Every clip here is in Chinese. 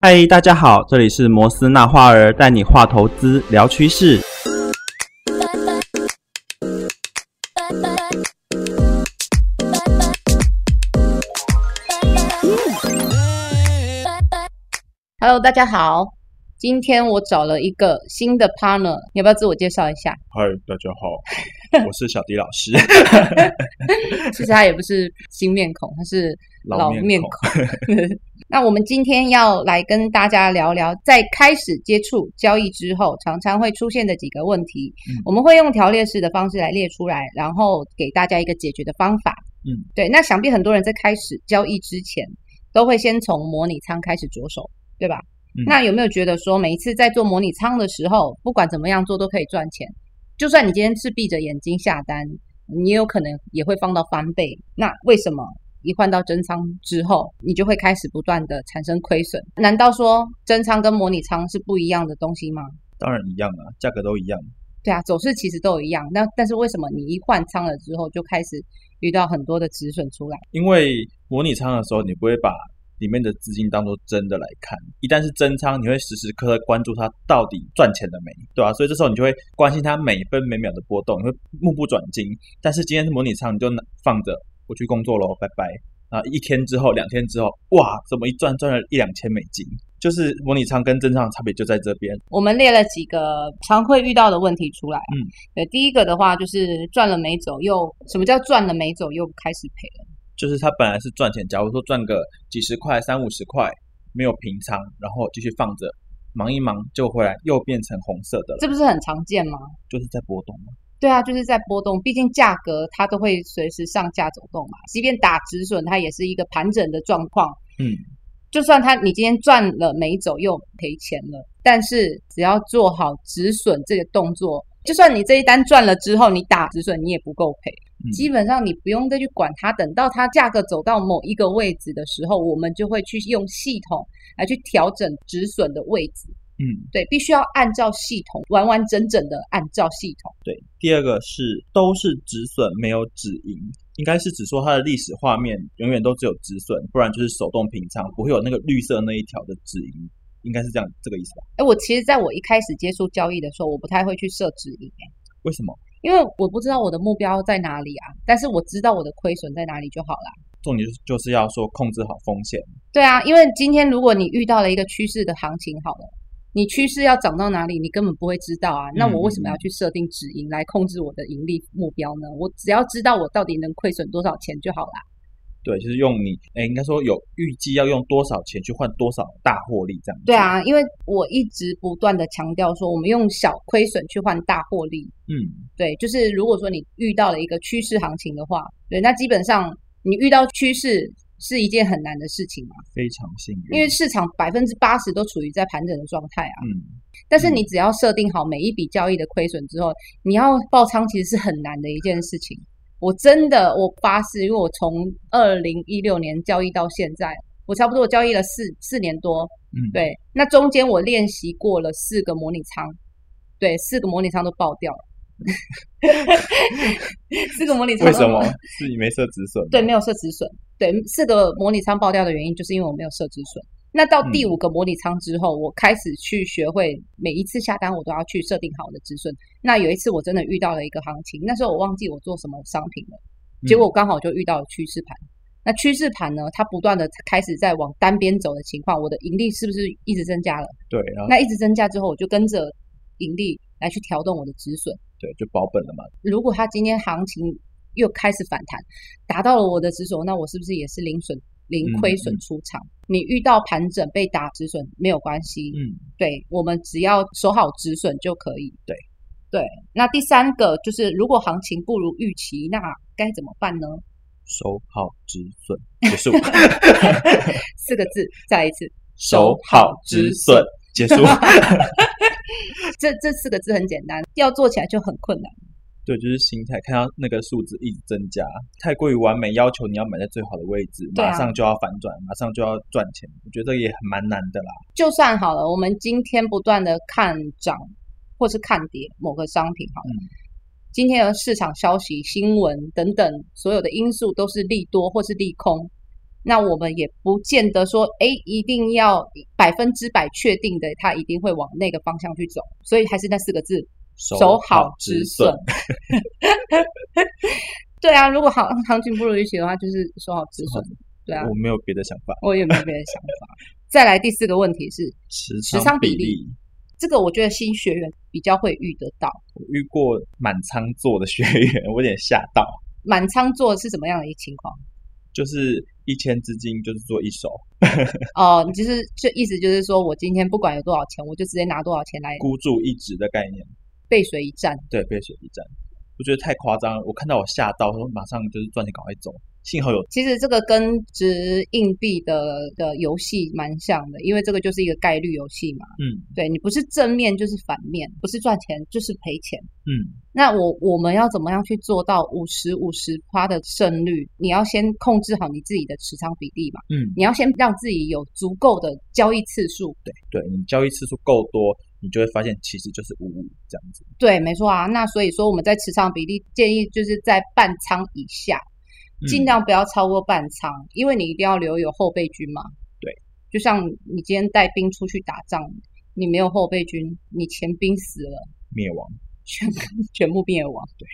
嗨，大家好，这里是摩斯纳花儿带你画投资聊趋势。Hello，大家好，今天我找了一个新的 partner，你要不要自我介绍一下？嗨，大家好，我是小迪老师。其实他也不是新面孔，他是老面孔。那我们今天要来跟大家聊聊，在开始接触交易之后，常常会出现的几个问题。我们会用条列式的方式来列出来，然后给大家一个解决的方法。嗯，对。那想必很多人在开始交易之前，都会先从模拟仓开始着手，对吧？那有没有觉得说，每一次在做模拟仓的时候，不管怎么样做都可以赚钱？就算你今天是闭着眼睛下单，你也有可能也会放到翻倍。那为什么？一换到真仓之后，你就会开始不断的产生亏损。难道说真仓跟模拟仓是不一样的东西吗？当然一样啊，价格都一样。对啊，走势其实都一样。那但是为什么你一换仓了之后，就开始遇到很多的止损出来？因为模拟仓的时候，你不会把里面的资金当做真的来看。一旦是真仓，你会时时刻刻关注它到底赚钱了没，对吧？所以这时候你就会关心它每分每秒的波动，你会目不转睛。但是今天是模拟仓，你就放着。我去工作喽，拜拜。啊，一天之后，两天之后，哇，怎么一赚赚了一两千美金？就是模拟仓跟真仓差别就在这边。我们列了几个常会遇到的问题出来。嗯，对，第一个的话就是赚了没走，又什么叫赚了没走又开始赔了？就是他本来是赚钱，假如说赚个几十块、三五十块，没有平仓，然后继续放着，忙一忙就回来，又变成红色的了。这不是很常见吗？就是在波动吗？对啊，就是在波动，毕竟价格它都会随时上下走动嘛。即便打止损，它也是一个盘整的状况。嗯，就算它你今天赚了没走又赔钱了，但是只要做好止损这个动作，就算你这一单赚了之后，你打止损你也不够赔。基本上你不用再去管它，等到它价格走到某一个位置的时候，我们就会去用系统来去调整止损的位置。嗯，对，必须要按照系统完完整整的按照系统。对，第二个是都是止损没有止盈，应该是指说它的历史画面永远都只有止损，不然就是手动平仓，不会有那个绿色那一条的止盈，应该是这样这个意思吧？哎，我其实在我一开始接触交易的时候，我不太会去设止盈，哎，为什么？因为我不知道我的目标在哪里啊，但是我知道我的亏损在哪里就好了。重点就是要说控制好风险。对啊，因为今天如果你遇到了一个趋势的行情，好了。你趋势要涨到哪里，你根本不会知道啊。那我为什么要去设定止盈来控制我的盈利目标呢？我只要知道我到底能亏损多少钱就好啦。对，就是用你，哎，应该说有预计要用多少钱去换多少大获利这样。对啊，因为我一直不断的强调说，我们用小亏损去换大获利。嗯，对，就是如果说你遇到了一个趋势行情的话，对，那基本上你遇到趋势。是一件很难的事情嘛？非常幸运，因为市场百分之八十都处于在盘整的状态啊。嗯，但是你只要设定好每一笔交易的亏损之后，你要爆仓其实是很难的一件事情。我真的，我发誓，因为我从二零一六年交易到现在，我差不多交易了四四年多。嗯，对，那中间我练习过了四个模拟仓，对，四个模拟仓都爆掉了。四个模拟仓为什么？是你没设止损？对，没有设止损。对，四个模拟仓爆掉的原因，就是因为我没有设止损。那到第五个模拟仓之后，我开始去学会每一次下单，我都要去设定好我的止损。那有一次我真的遇到了一个行情，那时候我忘记我做什么商品了，结果刚好就遇到了趋势盘。那趋势盘呢，它不断的开始在往单边走的情况，我的盈利是不是一直增加了？对，那一直增加之后，我就跟着盈利来去调动我的止损。对，就保本了嘛。如果它今天行情又开始反弹，达到了我的止损，那我是不是也是零损、零亏损出场？你遇到盘整被打止损没有关系，嗯，对，我们只要守好止损就可以。对，对。那第三个就是，如果行情不如预期，那该怎么办呢？守好止损 结束。四个字，再来一次，守好止损结束。这这四个字很简单，要做起来就很困难。对，就是心态，看到那个数字一直增加，太过于完美，要求你要买在最好的位置，马上就要反转，马上就要赚钱，我觉得也很蛮难的啦。就算好了，我们今天不断的看涨或是看跌某个商品，好了，今天的市场消息、新闻等等所有的因素都是利多或是利空，那我们也不见得说，哎，一定要百分之百确定的，它一定会往那个方向去走。所以还是那四个字：守好止损。对啊，如果行行情不如预期的话，就是守好止损。对啊，我没有别的想法，我也没有别的想法。再来第四个问题是持仓比例，这个我觉得新学员比较会遇得到。我遇过满仓做的学员，我有点吓到。满仓做是什么样的一情况？就是一千资金就是做一手。哦，你就是就意思就是说我今天不管有多少钱，我就直接拿多少钱来孤注一掷的概念，背水一战。对，背水一战，我觉得太夸张了。我看到我吓到，说马上就是赚钱赶快走。幸好有，其实这个跟掷硬币的的游戏蛮像的，因为这个就是一个概率游戏嘛。嗯，对你不是正面就是反面，不是赚钱就是赔钱。嗯，那我我们要怎么样去做到五十五十趴的胜率？你要先控制好你自己的持仓比例嘛。嗯，你要先让自己有足够的交易次数。对，对你交易次数够多，你就会发现其实就是五五这样子。对，没错啊。那所以说我们在持仓比例建议就是在半仓以下。尽量不要超过半仓，因为你一定要留有后备军嘛。对，就像你今天带兵出去打仗，你没有后备军，你前兵死了，灭亡，全全部灭亡。对，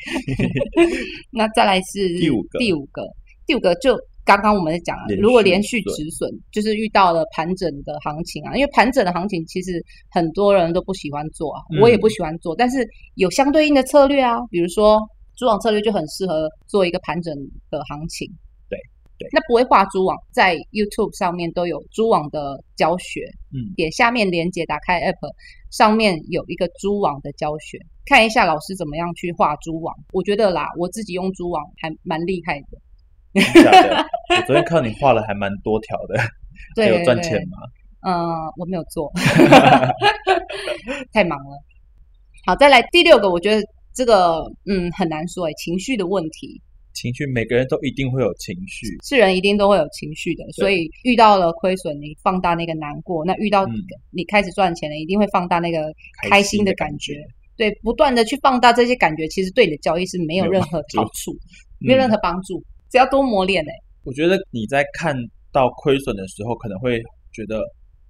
那再来是第五个，第五个，第五个就刚刚我们在讲，如果连续止损，就是遇到了盘整的行情啊，因为盘整的行情其实很多人都不喜欢做啊，我也不喜欢做，但是有相对应的策略啊，比如说。蛛网策略就很适合做一个盘整的行情，对对。那不会画蛛网，在 YouTube 上面都有蛛网的教学，嗯，点下面链接，打开 App 上面有一个蛛网的教学，看一下老师怎么样去画蛛网。我觉得啦，我自己用蛛网还蛮厉害的。我昨天看你画了还蛮多条的，对，有赚钱吗？嗯，我没有做，太忙了。好，再来第六个，我觉得。这个嗯很难说哎，情绪的问题，情绪每个人都一定会有情绪，是人一定都会有情绪的，所以遇到了亏损，你放大那个难过；那遇到你开始赚钱了，一定会放大那个开心的感觉。对，不断的去放大这些感觉，其实对你的交易是没有任何好处，没有任何帮助。只要多磨练哎，我觉得你在看到亏损的时候，可能会觉得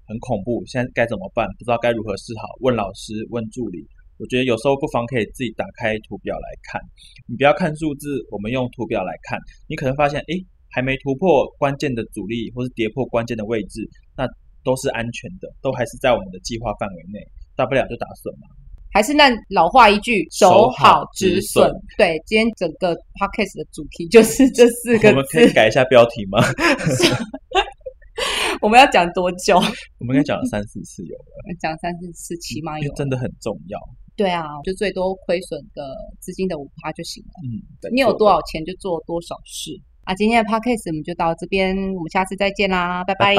很恐怖，现在该怎么办？不知道该如何是好？问老师，问助理。我觉得有时候不妨可以自己打开图表来看，你不要看数字，我们用图表来看，你可能发现，哎，还没突破关键的阻力，或是跌破关键的位置，那都是安全的，都还是在我们的计划范围内，大不了就打损嘛。还是那老话一句，守好止损。对，今天整个 podcast 的主题就是这四个字。我们可以改一下标题吗？我们要讲多久？我们应该讲了三四次有了，讲三四次起码有，真的很重要。对啊，就最多亏损的资金的五趴就行了。嗯，你有多少钱就做多少事啊。今天的 podcast 我们就到这边，我们下次再见啦，拜拜。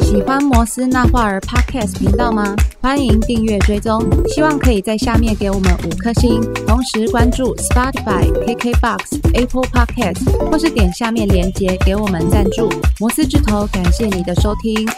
喜欢摩斯那画儿 podcast 频道吗？欢迎订阅追踪，希望可以在下面给我们五颗星，同时关注 Spotify、KKBox、Apple Podcast，或是点下面链接给我们赞助。摩斯之头，感谢你的收听。